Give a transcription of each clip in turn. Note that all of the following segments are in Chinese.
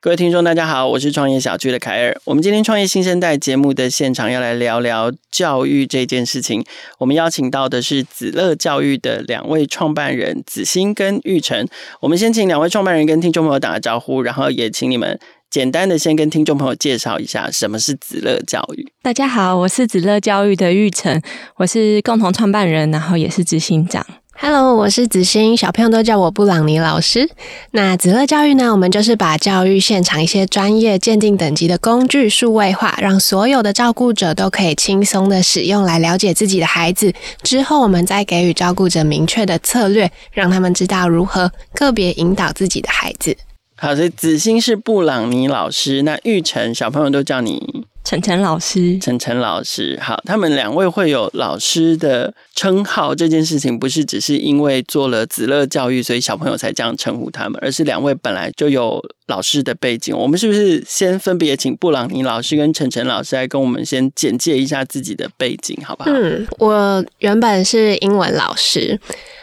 各位听众，大家好，我是创业小聚的凯尔。我们今天创业新生代节目的现场要来聊聊教育这件事情。我们邀请到的是子乐教育的两位创办人子欣跟玉成。我们先请两位创办人跟听众朋友打个招呼，然后也请你们简单的先跟听众朋友介绍一下什么是子乐教育。大家好，我是子乐教育的玉成，我是共同创办人，然后也是执行长。Hello，我是子欣，小朋友都叫我布朗尼老师。那子乐教育呢？我们就是把教育现场一些专业鉴定等级的工具数位化，让所有的照顾者都可以轻松的使用来了解自己的孩子。之后，我们再给予照顾者明确的策略，让他们知道如何个别引导自己的孩子。好，所以子欣是布朗尼老师，那玉成小朋友都叫你。晨晨老师，晨晨老师，好，他们两位会有老师的称号，这件事情不是只是因为做了子乐教育，所以小朋友才这样称呼他们，而是两位本来就有老师的背景。我们是不是先分别请布朗尼老师跟晨晨老师来跟我们先简介一下自己的背景，好不好？嗯，我原本是英文老师，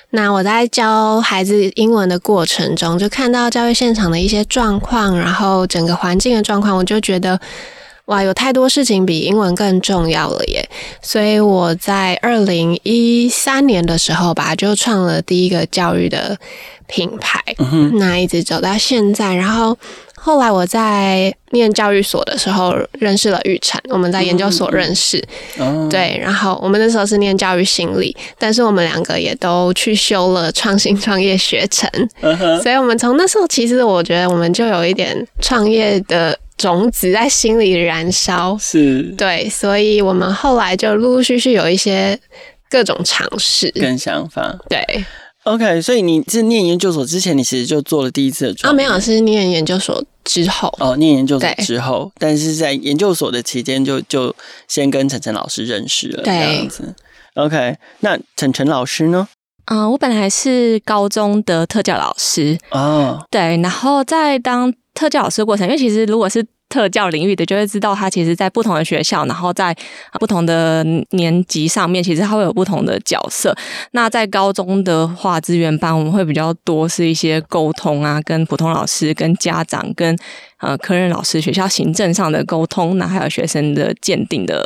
那我在教孩子英文的过程中，就看到教育现场的一些状况，然后整个环境的状况，我就觉得。哇，有太多事情比英文更重要了耶！所以我在二零一三年的时候吧，就创了第一个教育的品牌，嗯、那一直走到现在。然后后来我在念教育所的时候认识了玉成，我们在研究所认识，嗯、对。然后我们那时候是念教育心理，但是我们两个也都去修了创新创业学程，嗯、所以我们从那时候其实我觉得我们就有一点创业的。种子在心里燃烧，是对，所以我们后来就陆陆续续有一些各种尝试跟想法。对，OK，所以你是念研究所之前，你其实就做了第一次的创业。啊，没有，是念研究所之后。哦，念研究所之后，但是在研究所的期间，就就先跟晨晨老师认识了，对这样子。OK，那晨晨老师呢？嗯、呃，我本来是高中的特教老师哦，对，然后在当。特教老师过程，因为其实如果是特教领域的，就会知道他其实，在不同的学校，然后在不同的年级上面，其实他会有不同的角色。那在高中的话，资源班我们会比较多是一些沟通啊，跟普通老师、跟家长、跟。呃，科任老师学校行政上的沟通，那还有学生的鉴定的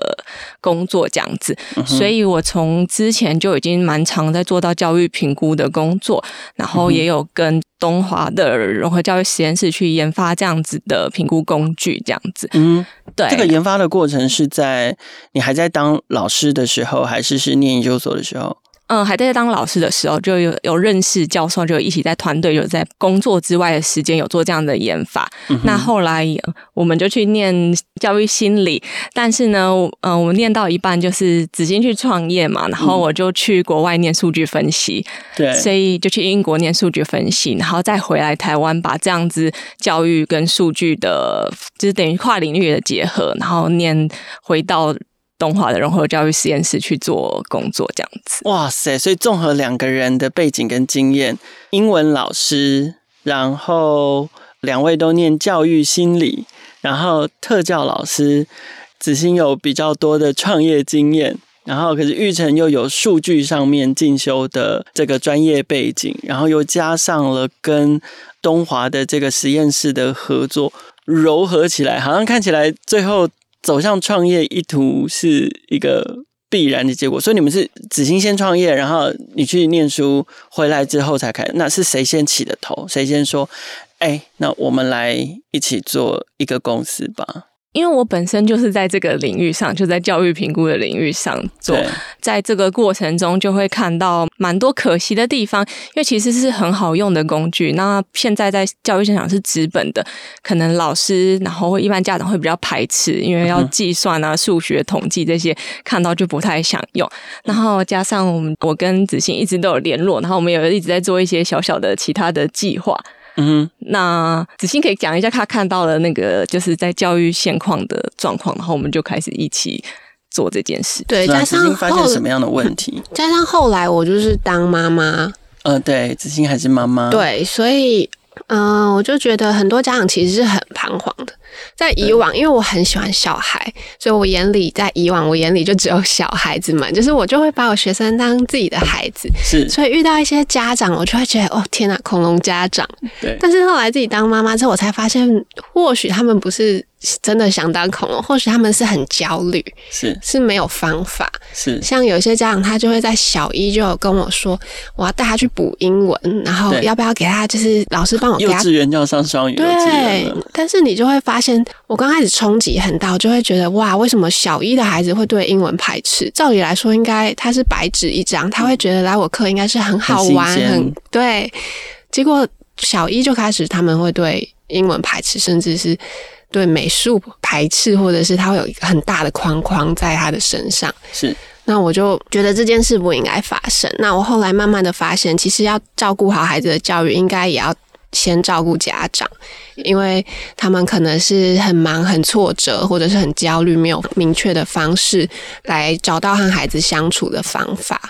工作这样子，嗯、所以我从之前就已经蛮常在做到教育评估的工作，然后也有跟东华的融合教育实验室去研发这样子的评估工具，这样子。嗯，对。这个研发的过程是在你还在当老师的时候，还是是念研究所的时候？嗯，还在当老师的时候，就有有认识教授，就一起在团队，有在工作之外的时间有做这样的研发。嗯、那后来我们就去念教育心理，但是呢，嗯，我们念到一半就是子欣去创业嘛，然后我就去国外念数据分析，对、嗯，所以就去英国念数据分析，然后再回来台湾，把这样子教育跟数据的，就是等于跨领域的结合，然后念回到。东华的融合教育实验室去做工作，这样子。哇塞！所以综合两个人的背景跟经验，英文老师，然后两位都念教育心理，然后特教老师，子欣有比较多的创业经验，然后可是玉成又有数据上面进修的这个专业背景，然后又加上了跟东华的这个实验室的合作，糅合起来，好像看起来最后。走向创业意图是一个必然的结果，所以你们是子欣先创业，然后你去念书回来之后才开，那是谁先起的头？谁先说？哎，那我们来一起做一个公司吧。因为我本身就是在这个领域上，就在教育评估的领域上做，在这个过程中就会看到蛮多可惜的地方。因为其实是很好用的工具，那现在在教育现场是纸本的，可能老师然后一般家长会比较排斥，因为要计算啊、数学统计这些，看到就不太想用。然后加上我们我跟子欣一直都有联络，然后我们也一直在做一些小小的其他的计划。嗯哼，那子欣可以讲一下他看到了那个，就是在教育现况的状况，然后我们就开始一起做这件事。对，加上发现什么样的问题？加上后来我就是当妈妈，呃，对，子欣还是妈妈。对，所以，嗯、呃，我就觉得很多家长其实是很彷徨的。在以往，因为我很喜欢小孩，所以我眼里在以往我眼里就只有小孩子们，就是我就会把我学生当自己的孩子。是，所以遇到一些家长，我就会觉得哦天哪，恐龙家长。对。但是后来自己当妈妈之后，我才发现，或许他们不是。真的想当恐龙，或许他们是很焦虑，是是没有方法，是像有些家长，他就会在小一就有跟我说，我要带他去补英文，然后要不要给他，就是老师帮我给他。幼稚园就要上双语，对。但是你就会发现，我刚开始冲击很大，我就会觉得哇，为什么小一的孩子会对英文排斥？照理来说，应该他是白纸一张，他会觉得来我课应该是很好玩，很，很对。结果小一就开始他们会对英文排斥，甚至是。对美术排斥，或者是他会有一个很大的框框在他的身上。是，那我就觉得这件事不应该发生。那我后来慢慢的发现，其实要照顾好孩子的教育，应该也要先照顾家长，因为他们可能是很忙、很挫折，或者是很焦虑，没有明确的方式来找到和孩子相处的方法。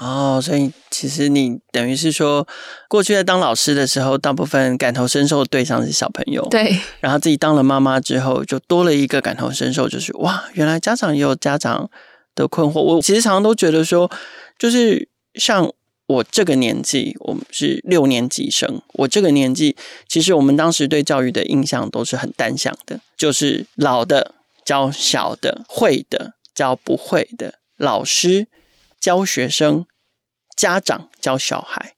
哦，所以其实你等于是说，过去在当老师的时候，大部分感同身受的对象是小朋友，对。然后自己当了妈妈之后，就多了一个感同身受，就是哇，原来家长也有家长的困惑。我其实常常都觉得说，就是像我这个年纪，我们是六年级生，我这个年纪，其实我们当时对教育的印象都是很单向的，就是老的教小的，会的教不会的，老师。教学生、家长教小孩，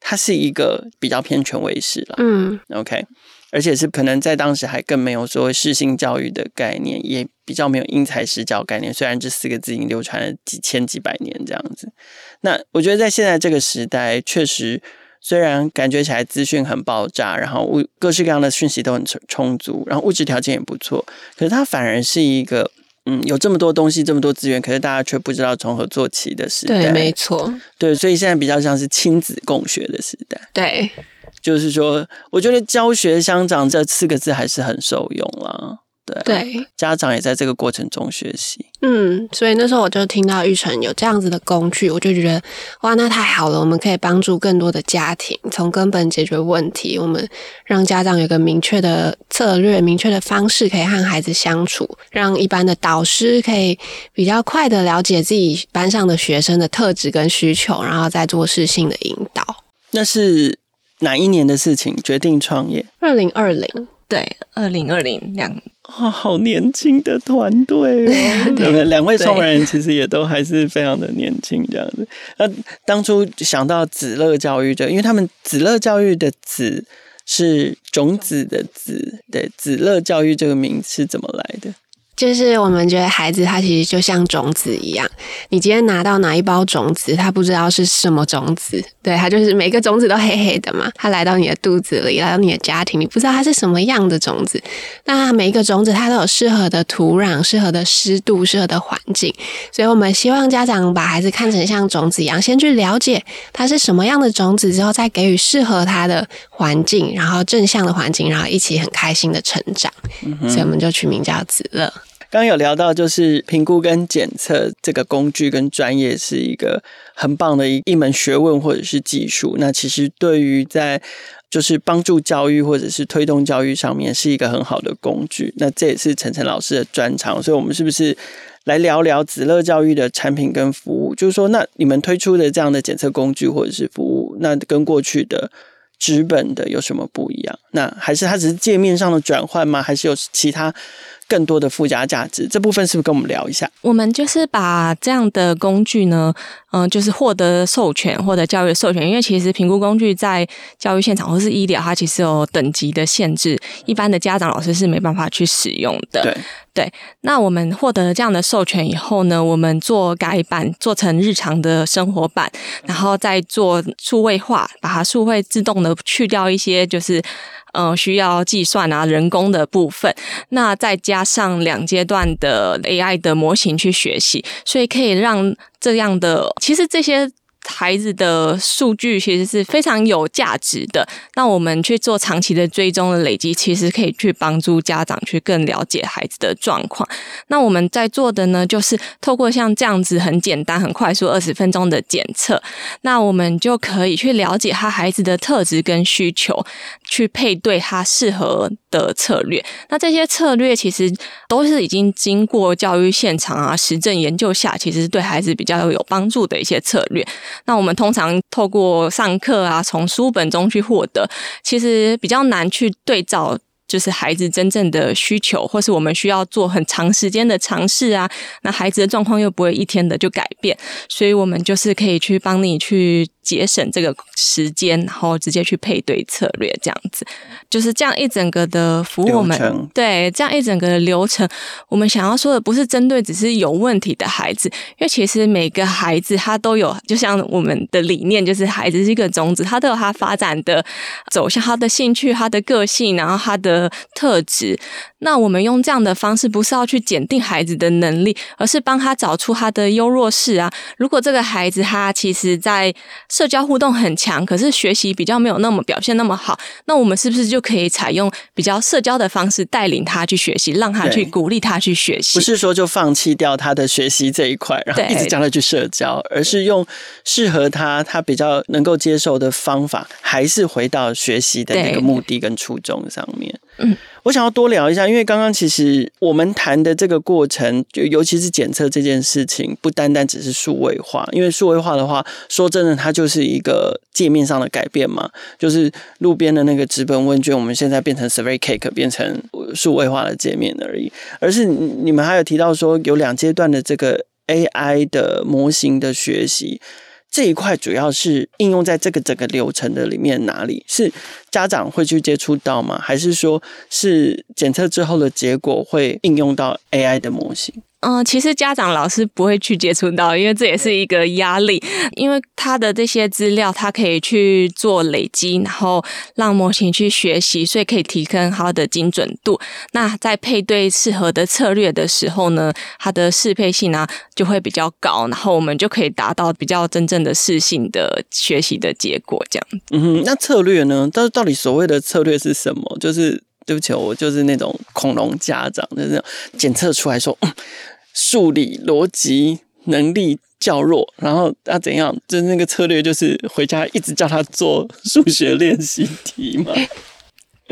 它是一个比较偏权威式了。嗯，OK，而且是可能在当时还更没有所谓适性教育的概念，也比较没有因材施教概念。虽然这四个字已经流传了几千几百年这样子，那我觉得在现在这个时代，确实虽然感觉起来资讯很爆炸，然后物各式各样的讯息都很充足，然后物质条件也不错，可是它反而是一个。嗯，有这么多东西，这么多资源，可是大家却不知道从何做起的时代。对，没错。对，所以现在比较像是亲子共学的时代。对，就是说，我觉得教学相长这四个字还是很受用啦。对，对，家长也在这个过程中学习。嗯，所以那时候我就听到玉成有这样子的工具，我就觉得哇，那太好了！我们可以帮助更多的家庭从根本解决问题。我们让家长有个明确的策略、明确的方式，可以和孩子相处，让一般的导师可以比较快的了解自己班上的学生的特质跟需求，然后再做事性的引导。那是哪一年的事情？决定创业？二零二零，对，二零二零两。啊、哦，好年轻的团队哦！对 不对？两位创办人其实也都还是非常的年轻，这样子。那当初想到子乐教育就，因为他们子乐教育的“子”是种子的“子”，对，子乐教育这个名字是怎么来的？就是我们觉得孩子他其实就像种子一样，你今天拿到哪一包种子，他不知道是什么种子，对，他就是每个种子都黑黑的嘛。他来到你的肚子里，来到你的家庭，你不知道它是什么样的种子。那每一个种子它都有适合的土壤、适合的湿度、适合的环境，所以我们希望家长把孩子看成像种子一样，先去了解它是什么样的种子，之后再给予适合他的环境，然后正向的环境，然后一起很开心的成长。嗯、所以我们就取名叫子乐。刚有聊到，就是评估跟检测这个工具跟专业是一个很棒的一一门学问或者是技术。那其实对于在就是帮助教育或者是推动教育上面是一个很好的工具。那这也是晨晨老师的专长，所以我们是不是来聊聊子乐教育的产品跟服务？就是说，那你们推出的这样的检测工具或者是服务，那跟过去的纸本的有什么不一样？那还是它只是界面上的转换吗？还是有其他？更多的附加价值，这部分是不是跟我们聊一下？我们就是把这样的工具呢，嗯、呃，就是获得授权，获得教育的授权。因为其实评估工具在教育现场或是医疗，它其实有等级的限制，一般的家长老师是没办法去使用的。对对。那我们获得了这样的授权以后呢，我们做改版，做成日常的生活版，然后再做数位化，把它数位自动的去掉一些就是。呃，需要计算啊，人工的部分，那再加上两阶段的 AI 的模型去学习，所以可以让这样的，其实这些孩子的数据其实是非常有价值的。那我们去做长期的追踪的累积，其实可以去帮助家长去更了解孩子的状况。那我们在做的呢，就是透过像这样子很简单、很快速二十分钟的检测，那我们就可以去了解他孩子的特质跟需求，去配对他适合的策略。那这些策略其实都是已经经过教育现场啊、实证研究下，其实对孩子比较有帮助的一些策略。那我们通常透过上课啊，从书本中去获得，其实比较难去对照，就是孩子真正的需求，或是我们需要做很长时间的尝试啊。那孩子的状况又不会一天的就改变，所以我们就是可以去帮你去。节省这个时间，然后直接去配对策略，这样子就是这样一整个的服务。我们对这样一整个的流程，我们想要说的不是针对只是有问题的孩子，因为其实每个孩子他都有，就像我们的理念，就是孩子是一个种子，他都有他发展的走向，他的兴趣、他的个性，然后他的特质。那我们用这样的方式，不是要去检定孩子的能力，而是帮他找出他的优弱势啊。如果这个孩子他其实在社交互动很强，可是学习比较没有那么表现那么好，那我们是不是就可以采用比较社交的方式带领他去学习，让他去鼓励他去学习？不是说就放弃掉他的学习这一块，然后一直叫他去社交，而是用适合他、他比较能够接受的方法，还是回到学习的那个目的跟初衷上面。我想要多聊一下，因为刚刚其实我们谈的这个过程，就尤其是检测这件事情，不单单只是数位化。因为数位化的话，说真的，它就是一个界面上的改变嘛，就是路边的那个纸本问卷，我们现在变成 Survey Cake，变成数位化的界面而已。而是你们还有提到说，有两阶段的这个 AI 的模型的学习。这一块主要是应用在这个整个流程的里面哪里？是家长会去接触到吗？还是说是检测之后的结果会应用到 AI 的模型？嗯，其实家长老师不会去接触到，因为这也是一个压力，因为他的这些资料他可以去做累积，然后让模型去学习，所以可以提升它的精准度。那在配对适合的策略的时候呢，它的适配性啊就会比较高，然后我们就可以达到比较真正的适性的学习的结果。这样，嗯哼，那策略呢？到到底所谓的策略是什么？就是对不起，我就是那种恐龙家长，就是检测出来说。嗯数理逻辑能力较弱，然后要怎样？就是那个策略，就是回家一直叫他做数学练习题嘛。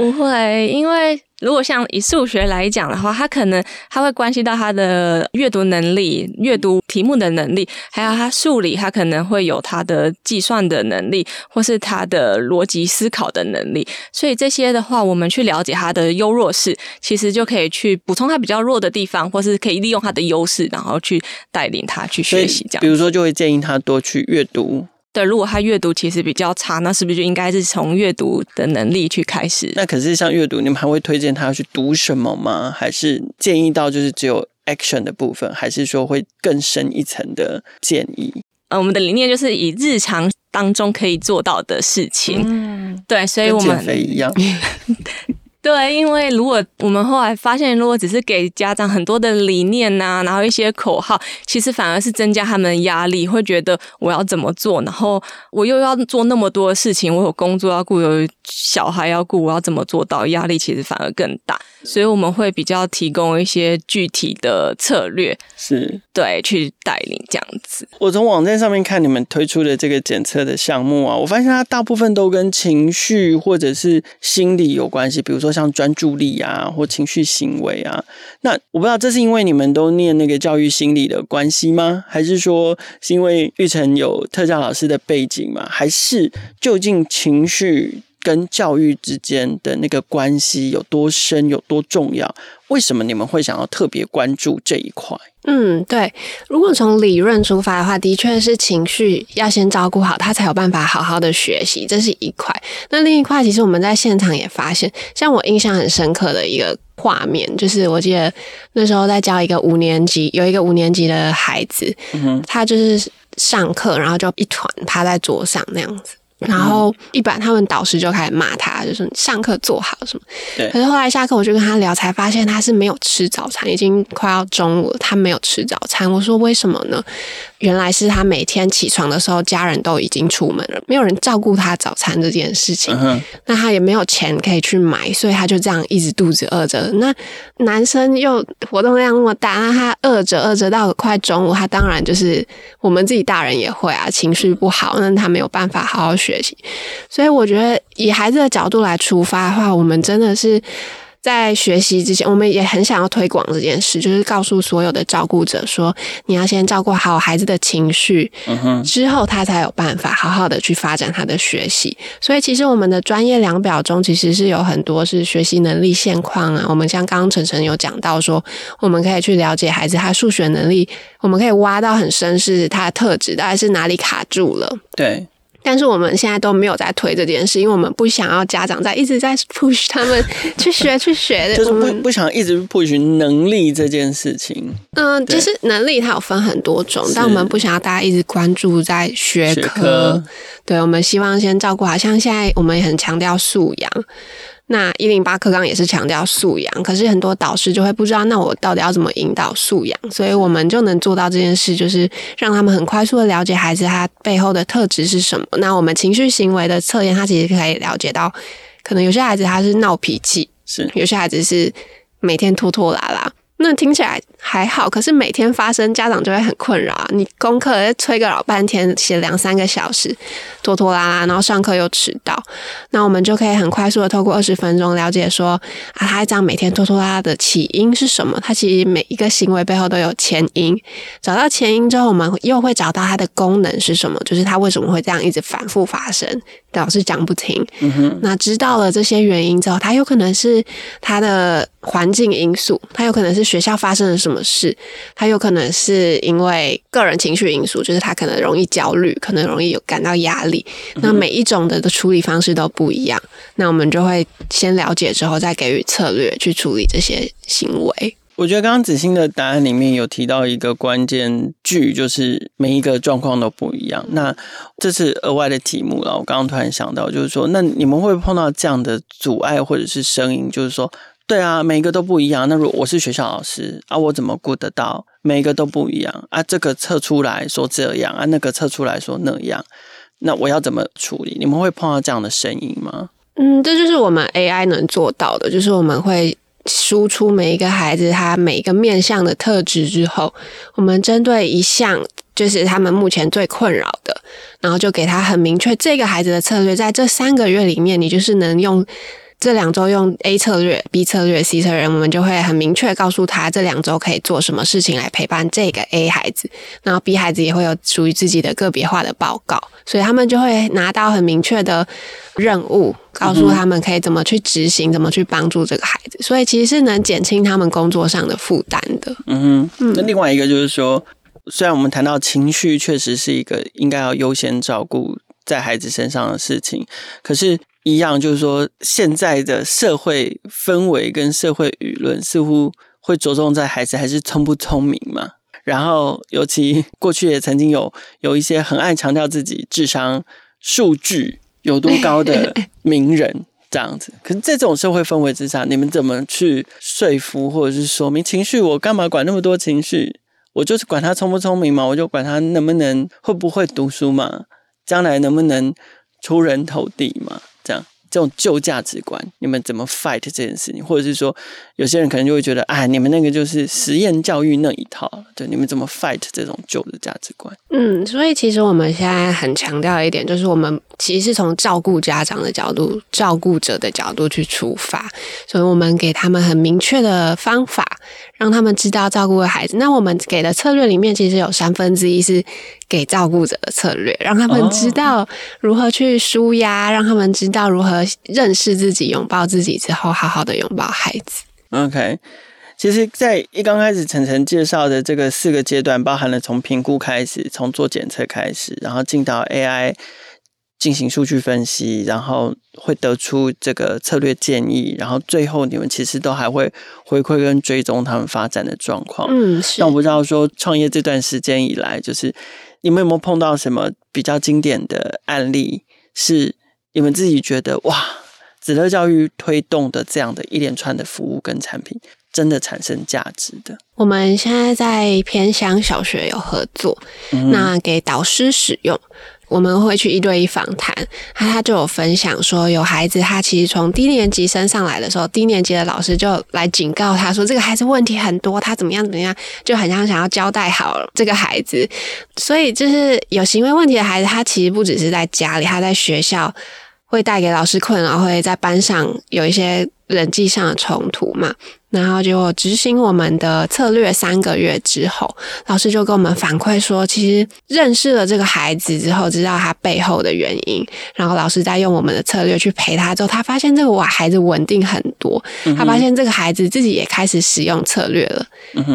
不会，因为。如果像以数学来讲的话，它可能它会关系到他的阅读能力、阅读题目的能力，还有他数理，他可能会有他的计算的能力，或是他的逻辑思考的能力。所以这些的话，我们去了解他的优弱势，其实就可以去补充他比较弱的地方，或是可以利用他的优势，然后去带领他去学习。这样，比如说，就会建议他多去阅读。对，如果他阅读其实比较差，那是不是就应该是从阅读的能力去开始？那可是像阅读，你们还会推荐他去读什么吗？还是建议到就是只有 action 的部分？还是说会更深一层的建议？呃，我们的理念就是以日常当中可以做到的事情。嗯，对，所以我们减肥一样。对，因为如果我们后来发现，如果只是给家长很多的理念呐、啊，然后一些口号，其实反而是增加他们的压力，会觉得我要怎么做，然后我又要做那么多的事情，我有工作要顾，有小孩要顾，我要怎么做到？压力其实反而更大。所以我们会比较提供一些具体的策略，是对去带领这样子。我从网站上面看你们推出的这个检测的项目啊，我发现它大部分都跟情绪或者是心理有关系，比如说像专注力啊或情绪行为啊。那我不知道这是因为你们都念那个教育心理的关系吗？还是说是因为玉成有特教老师的背景吗？还是究竟情绪？跟教育之间的那个关系有多深，有多重要？为什么你们会想要特别关注这一块？嗯，对。如果从理论出发的话，的确是情绪要先照顾好，他才有办法好好的学习，这是一块。那另一块，其实我们在现场也发现，像我印象很深刻的一个画面，就是我记得那时候在教一个五年级，有一个五年级的孩子，嗯，他就是上课，然后就一团趴在桌上那样子。然后一般他们导师就开始骂他，就说上课做好什么。对。可是后来下课我就跟他聊，才发现他是没有吃早餐，已经快要中午了，他没有吃早餐。我说为什么呢？原来是他每天起床的时候，家人都已经出门了，没有人照顾他早餐这件事情。嗯。那他也没有钱可以去买，所以他就这样一直肚子饿着。那男生又活动量那么大，那他饿着饿着到快中午，他当然就是我们自己大人也会啊，情绪不好，那他没有办法好好学习。所以我觉得以孩子的角度来出发的话，我们真的是。在学习之前，我们也很想要推广这件事，就是告诉所有的照顾者说，你要先照顾好孩子的情绪，之后他才有办法好好的去发展他的学习。所以，其实我们的专业量表中，其实是有很多是学习能力现况啊。我们像刚刚晨晨有讲到说，我们可以去了解孩子他数学能力，我们可以挖到很深，是他的特质，大概是哪里卡住了。对。但是我们现在都没有在推这件事，因为我们不想要家长在一直在 push 他们去学去学的，就是不不想一直 push 能力这件事情。嗯，其实能力它有分很多种，但我们不想要大家一直关注在学科。学科对，我们希望先照顾好，像现在我们也很强调素养。那一零八课纲也是强调素养，可是很多导师就会不知道，那我到底要怎么引导素养？所以我们就能做到这件事，就是让他们很快速的了解孩子他背后的特质是什么。那我们情绪行为的测验，他其实可以了解到，可能有些孩子他是闹脾气，是有些孩子是每天拖拖拉拉。那听起来还好，可是每天发生，家长就会很困扰。你功课催个老半天，写两三个小时，拖拖拉拉，然后上课又迟到。那我们就可以很快速的透过二十分钟了解说，啊，他这样每天拖拖拉拉的起因是什么？他其实每一个行为背后都有前因。找到前因之后，我们又会找到它的功能是什么？就是他为什么会这样一直反复发生？老师讲不停。嗯哼。那知道了这些原因之后，他有可能是他的环境因素，它有可能是。学校发生了什么事？他有可能是因为个人情绪因素，就是他可能容易焦虑，可能容易有感到压力。那每一种的的处理方式都不一样，那我们就会先了解之后，再给予策略去处理这些行为。我觉得刚刚子欣的答案里面有提到一个关键句，就是每一个状况都不一样。那这是额外的题目了。我刚刚突然想到，就是说，那你们会碰到这样的阻碍或者是声音，就是说。对啊，每一个都不一样。那如我是学校老师啊，我怎么顾得到每一个都不一样啊？这个测出来说这样啊，那个测出来说那样，那我要怎么处理？你们会碰到这样的声音吗？嗯，这就是我们 AI 能做到的，就是我们会输出每一个孩子他每一个面向的特质之后，我们针对一项就是他们目前最困扰的，然后就给他很明确这个孩子的策略，在这三个月里面，你就是能用。这两周用 A 策略、B 策略、C 策略，我们就会很明确告诉他这两周可以做什么事情来陪伴这个 A 孩子，然后 B 孩子也会有属于自己的个别化的报告，所以他们就会拿到很明确的任务，告诉他们可以怎么去执行，怎么去帮助这个孩子，所以其实是能减轻他们工作上的负担的。嗯哼，那另外一个就是说，虽然我们谈到情绪确实是一个应该要优先照顾在孩子身上的事情，可是。一样，就是说，现在的社会氛围跟社会舆论似乎会着重在孩子还是聪不聪明嘛。然后，尤其过去也曾经有有一些很爱强调自己智商数据有多高的名人这样子。可是，在这种社会氛围之下，你们怎么去说服或者是说明情绪？我干嘛管那么多情绪？我就是管他聪不聪明嘛，我就管他能不能会不会读书嘛，将来能不能出人头地嘛。这，种旧价值观，你们怎么 fight 这件事情？或者是说，有些人可能就会觉得，哎，你们那个就是实验教育那一套，对，你们怎么 fight 这种旧的价值观？嗯，所以其实我们现在很强调一点，就是我们其实是从照顾家长的角度、照顾者的角度去出发，所以我们给他们很明确的方法，让他们知道照顾孩子。那我们给的策略里面，其实有三分之一是。给照顾者的策略，让他们知道如何去舒压，oh. 让他们知道如何认识自己、拥抱自己之后，好好的拥抱孩子。OK，其实，在一刚开始，晨晨介绍的这个四个阶段，包含了从评估开始，从做检测开始，然后进到 AI 进行数据分析，然后会得出这个策略建议，然后最后你们其实都还会回馈跟追踪他们发展的状况。嗯，是。那我不知道说创业这段时间以来，就是。你们有没有碰到什么比较经典的案例？是你们自己觉得哇，子乐教育推动的这样的一连串的服务跟产品，真的产生价值的？我们现在在偏乡小学有合作，嗯、那给导师使用。我们会去一对一访谈，他他就有分享说，有孩子他其实从低年级升上来的时候，低年级的老师就来警告他说，这个孩子问题很多，他怎么样怎么样，就很像想要交代好这个孩子。所以就是有行为问题的孩子，他其实不只是在家里，他在学校会带给老师困扰，会在班上有一些人际上的冲突嘛。然后就执行我们的策略三个月之后，老师就跟我们反馈说，其实认识了这个孩子之后，知道他背后的原因，然后老师在用我们的策略去陪他之后，他发现这个哇孩子稳定很多，他发现这个孩子自己也开始使用策略了，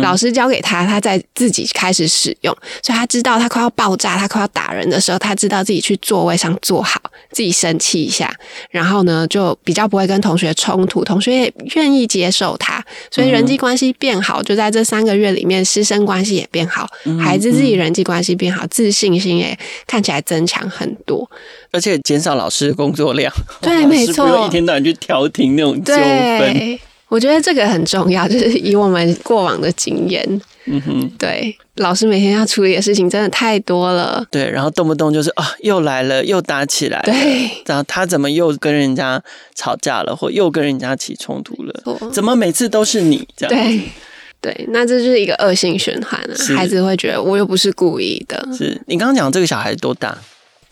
老师教给他，他在自己开始使用，所以他知道他快要爆炸，他快要打人的时候，他知道自己去座位上坐好，自己生气一下，然后呢就比较不会跟同学冲突，同学也愿意接受他。所以人际关系变好，就在这三个月里面，师生关系也变好，孩子自己人际关系变好，自信心也 看起来增强很多，而且减少老师的工作量。对，没错，不用一天到晚去调停那种纠纷。我觉得这个很重要，就是以我们过往的经验，嗯哼，对，老师每天要处理的事情真的太多了，对，然后动不动就是啊，又来了，又打起来了，对，然后他怎么又跟人家吵架了，或又跟人家起冲突了？怎么每次都是你这样？对，对，那这就是一个恶性循环啊！孩子会觉得我又不是故意的。是你刚刚讲这个小孩多大？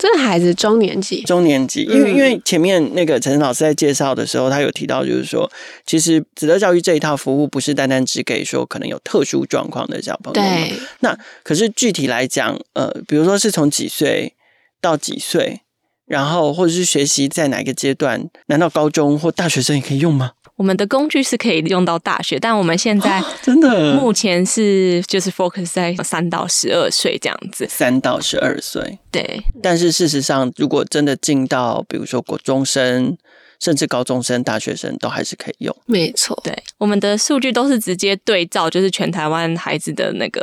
这个孩子中年级，中年级，因为因为前面那个陈老师在介绍的时候，他有提到，就是说，其实子乐教育这一套服务不是单单只给说可能有特殊状况的小朋友。对。那可是具体来讲，呃，比如说是从几岁到几岁，然后或者是学习在哪个阶段，难道高中或大学生也可以用吗？我们的工具是可以用到大学，但我们现在真的目前是就是 focus 在三到十二岁这样子。三到十二岁，对。但是事实上，如果真的进到比如说国中生，甚至高中生、大学生，都还是可以用。没错，对。我们的数据都是直接对照，就是全台湾孩子的那个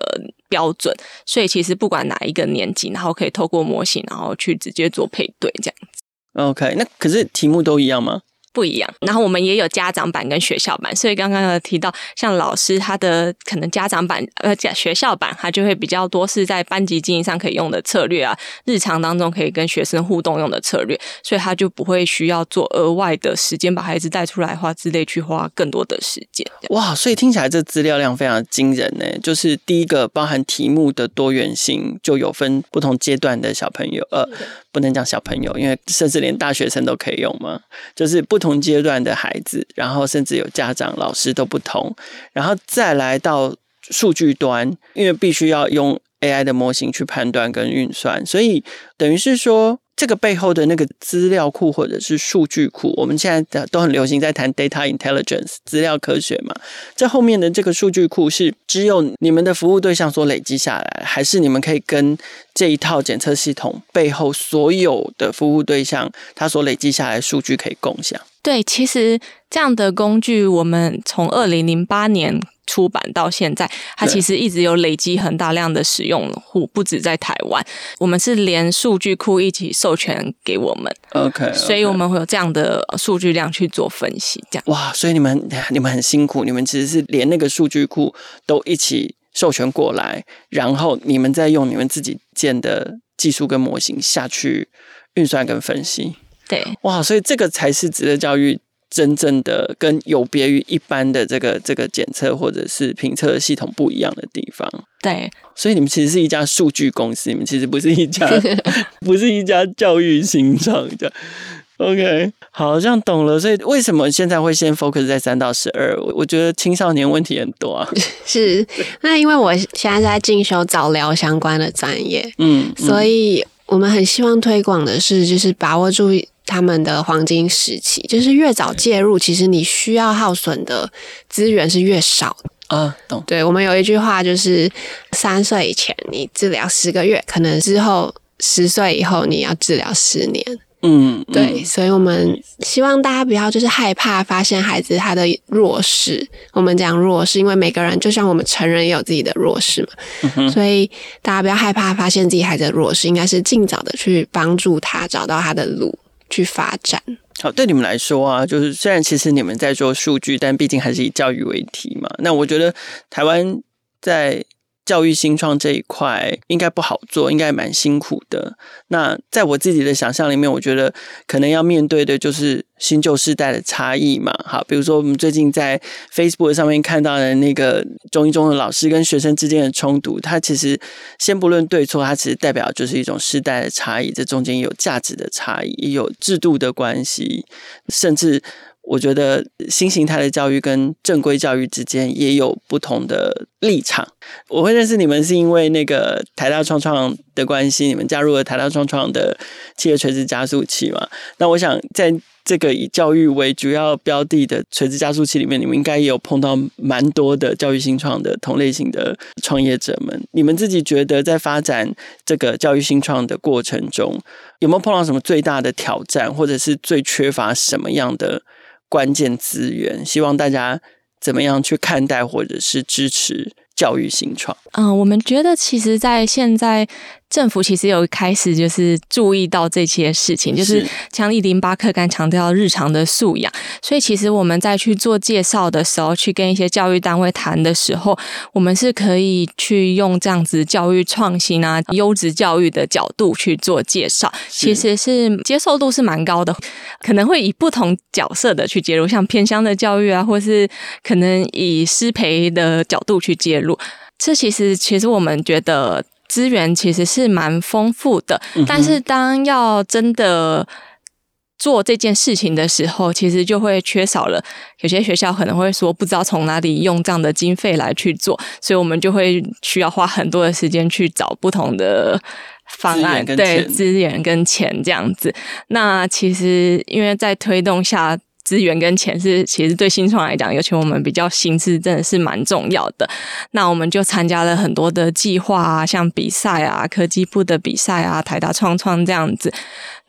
标准，所以其实不管哪一个年级，然后可以透过模型，然后去直接做配对这样子。OK，那可是题目都一样吗？不一样，然后我们也有家长版跟学校版，所以刚刚有提到，像老师他的可能家长版呃学校版，他就会比较多是在班级经营上可以用的策略啊，日常当中可以跟学生互动用的策略，所以他就不会需要做额外的时间把孩子带出来花之类去花更多的时间。哇，所以听起来这资料量非常惊人呢。就是第一个包含题目的多元性，就有分不同阶段的小朋友，呃，不能讲小朋友，因为甚至连大学生都可以用嘛，就是不。同阶段的孩子，然后甚至有家长、老师都不同，然后再来到数据端，因为必须要用 AI 的模型去判断跟运算，所以等于是说。这个背后的那个资料库或者是数据库，我们现在都很流行在谈 data intelligence 资料科学嘛。这后面的这个数据库是只有你们的服务对象所累积下来，还是你们可以跟这一套检测系统背后所有的服务对象他所累积下来的数据可以共享？对，其实这样的工具，我们从二零零八年。出版到现在，它其实一直有累积很大量的使用户，不止在台湾。我们是连数据库一起授权给我们，OK，, okay. 所以我们会有这样的数据量去做分析。这样哇，所以你们你们很辛苦，你们其实是连那个数据库都一起授权过来，然后你们再用你们自己建的技术跟模型下去运算跟分析。对，哇，所以这个才是值得教育。真正的跟有别于一般的这个这个检测或者是评测系统不一样的地方，对，所以你们其实是一家数据公司，你们其实不是一家 不是一家教育新创的。OK，好像懂了。所以为什么现在会先 focus 在三到十二？我觉得青少年问题很多啊。是，那因为我现在在进修早疗相关的专业，嗯，所以我们很希望推广的是，就是把握住。他们的黄金时期，就是越早介入，其实你需要耗损的资源是越少啊。懂？对，我们有一句话，就是三岁以前你治疗十个月，可能之后十岁以后你要治疗十年。嗯，对，所以我们希望大家不要就是害怕发现孩子他的弱势。我们讲弱势，因为每个人就像我们成人也有自己的弱势嘛，嗯哼，所以大家不要害怕发现自己孩子的弱势，应该是尽早的去帮助他找到他的路去发展。好，对你们来说啊，就是虽然其实你们在做数据，但毕竟还是以教育为题嘛。那我觉得台湾在教育新创这一块应该不好做，应该蛮辛苦的。那在我自己的想象里面，我觉得可能要面对的就是新旧世代的差异嘛。好，比如说我们最近在 Facebook 上面看到的那个中一中的老师跟学生之间的冲突，它其实先不论对错，它其实代表就是一种世代的差异。这中间有价值的差异，也有制度的关系，甚至。我觉得新形态的教育跟正规教育之间也有不同的立场。我会认识你们是因为那个台大创创的关系，你们加入了台大创创的企业垂直加速器嘛？那我想在这个以教育为主要标的的垂直加速器里面，你们应该也有碰到蛮多的教育新创的同类型的创业者们。你们自己觉得在发展这个教育新创的过程中，有没有碰到什么最大的挑战，或者是最缺乏什么样的？关键资源，希望大家怎么样去看待或者是支持教育新创？嗯，我们觉得其实，在现在。政府其实有开始就是注意到这些事情，就是强力零巴克刚强调日常的素养，所以其实我们在去做介绍的时候，去跟一些教育单位谈的时候，我们是可以去用这样子教育创新啊、优质教育的角度去做介绍，其实是接受度是蛮高的，可能会以不同角色的去介入，像偏乡的教育啊，或是可能以师培的角度去介入，这其实其实我们觉得。资源其实是蛮丰富的，但是当要真的做这件事情的时候，其实就会缺少了。有些学校可能会说不知道从哪里用这样的经费来去做，所以我们就会需要花很多的时间去找不同的方案，对，资源跟钱这样子。那其实因为在推动下。资源跟钱是其实对新创来讲，尤其我们比较新，是真的是蛮重要的。那我们就参加了很多的计划啊，像比赛啊、科技部的比赛啊、台大创创这样子。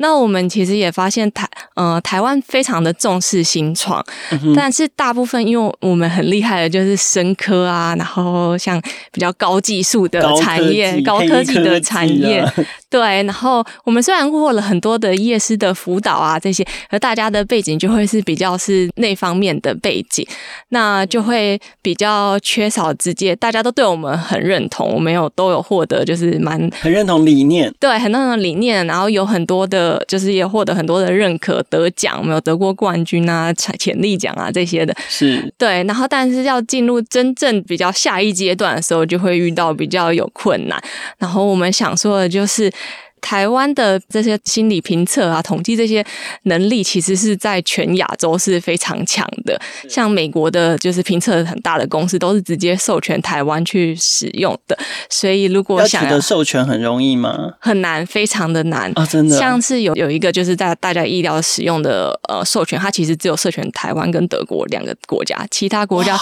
那我们其实也发现台呃台湾非常的重视新创，嗯，但是大部分因为我们很厉害的就是生科啊，然后像比较高技术的产业、高科技，的产业，啊，对。然后我们虽然获了很多的业师的辅导啊这些，而大家的背景就会是比较是那方面的背景，那就会比较缺少直接，大家都对我们很认同，我们有都有获得就是蛮很认同理念，对，很认同理念，然后有很多的。就是也获得很多的认可，得奖，没有得过冠军啊、潜力奖啊这些的，是对。然后，但是要进入真正比较下一阶段的时候，就会遇到比较有困难。然后，我们想说的就是。台湾的这些心理评测啊、统计这些能力，其实是在全亚洲是非常强的。像美国的，就是评测很大的公司，都是直接授权台湾去使用的。所以，如果想要，授权很容易吗？很难，非常的难啊！真的，像是有有一个，就是在大家意料使用的呃授权，它其实只有授权台湾跟德国两个国家，其他国家。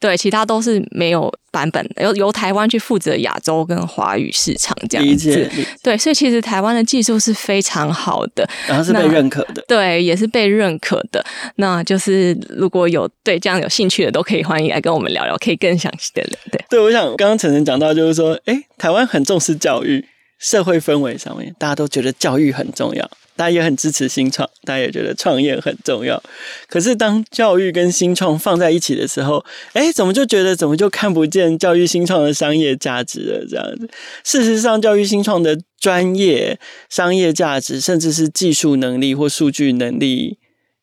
对，其他都是没有版本，由由台湾去负责亚洲跟华语市场这样子。对，所以其实台湾的技术是非常好的，然后是被认可的。对，也是被认可的。那就是如果有对这样有兴趣的，都可以欢迎来跟我们聊聊，可以更详细的聊。对，对，我想刚刚晨晨讲到，就是说，哎，台湾很重视教育，社会氛围上面大家都觉得教育很重要。大家也很支持新创，大家也觉得创业很重要。可是当教育跟新创放在一起的时候，哎，怎么就觉得怎么就看不见教育新创的商业价值了？这样子，事实上，教育新创的专业、商业价值，甚至是技术能力或数据能力，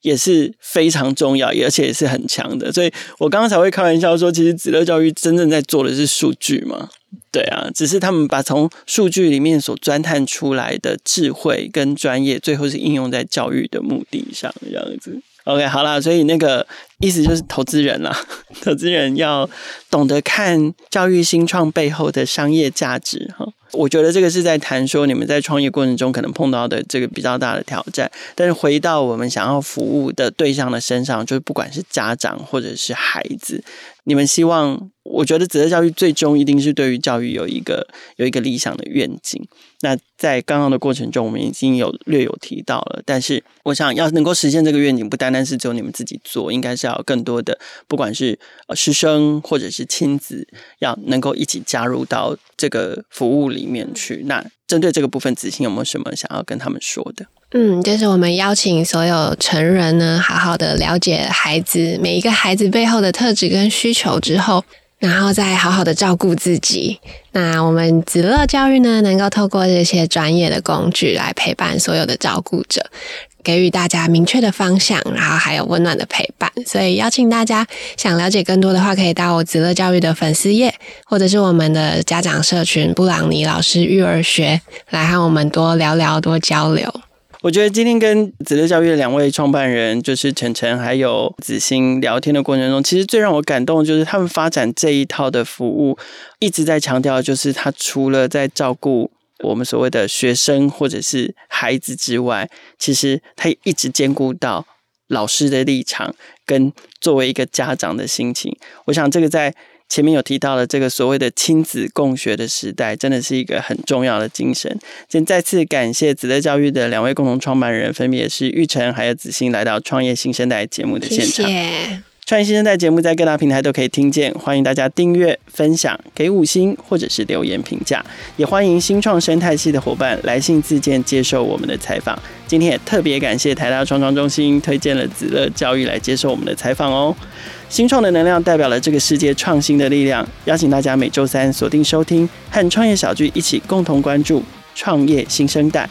也是非常重要，而且也是很强的。所以我刚刚才会开玩笑说，其实子乐教育真正在做的是数据嘛。对啊，只是他们把从数据里面所钻探出来的智慧跟专业，最后是应用在教育的目的上，这样子。OK，好啦，所以那个意思就是投资人啦，投资人要懂得看教育新创背后的商业价值哈。我觉得这个是在谈说你们在创业过程中可能碰到的这个比较大的挑战。但是回到我们想要服务的对象的身上，就是不管是家长或者是孩子。你们希望，我觉得子乐教育最终一定是对于教育有一个有一个理想的愿景。那在刚刚的过程中，我们已经有略有提到了。但是，我想要能够实现这个愿景，不单单是只有你们自己做，应该是要更多的，不管是师生或者是亲子，要能够一起加入到这个服务里面去。那针对这个部分，子欣有没有什么想要跟他们说的？嗯，就是我们邀请所有成人呢，好好的了解孩子每一个孩子背后的特质跟需求之后，然后再好好的照顾自己。那我们子乐教育呢，能够透过这些专业的工具来陪伴所有的照顾者，给予大家明确的方向，然后还有温暖的陪伴。所以邀请大家想了解更多的话，可以到我子乐教育的粉丝页，或者是我们的家长社群布朗尼老师育儿学，来和我们多聊聊、多交流。我觉得今天跟子乐教育的两位创办人，就是晨晨还有子欣聊天的过程中，其实最让我感动的就是他们发展这一套的服务，一直在强调，就是他除了在照顾我们所谓的学生或者是孩子之外，其实他也一直兼顾到老师的立场跟作为一个家长的心情。我想这个在。前面有提到了这个所谓的亲子共学的时代，真的是一个很重要的精神。先再次感谢子乐教育的两位共同创办人，分别是玉成还有子欣，来到创业新生代节目的现场。谢谢。创业新生代节目在各大平台都可以听见，欢迎大家订阅、分享、给五星或者是留言评价，也欢迎新创生态系的伙伴来信自荐接受我们的采访。今天也特别感谢台大创创中心推荐了子乐教育来接受我们的采访哦。新创的能量代表了这个世界创新的力量，邀请大家每周三锁定收听，和创业小聚一起共同关注创业新生代。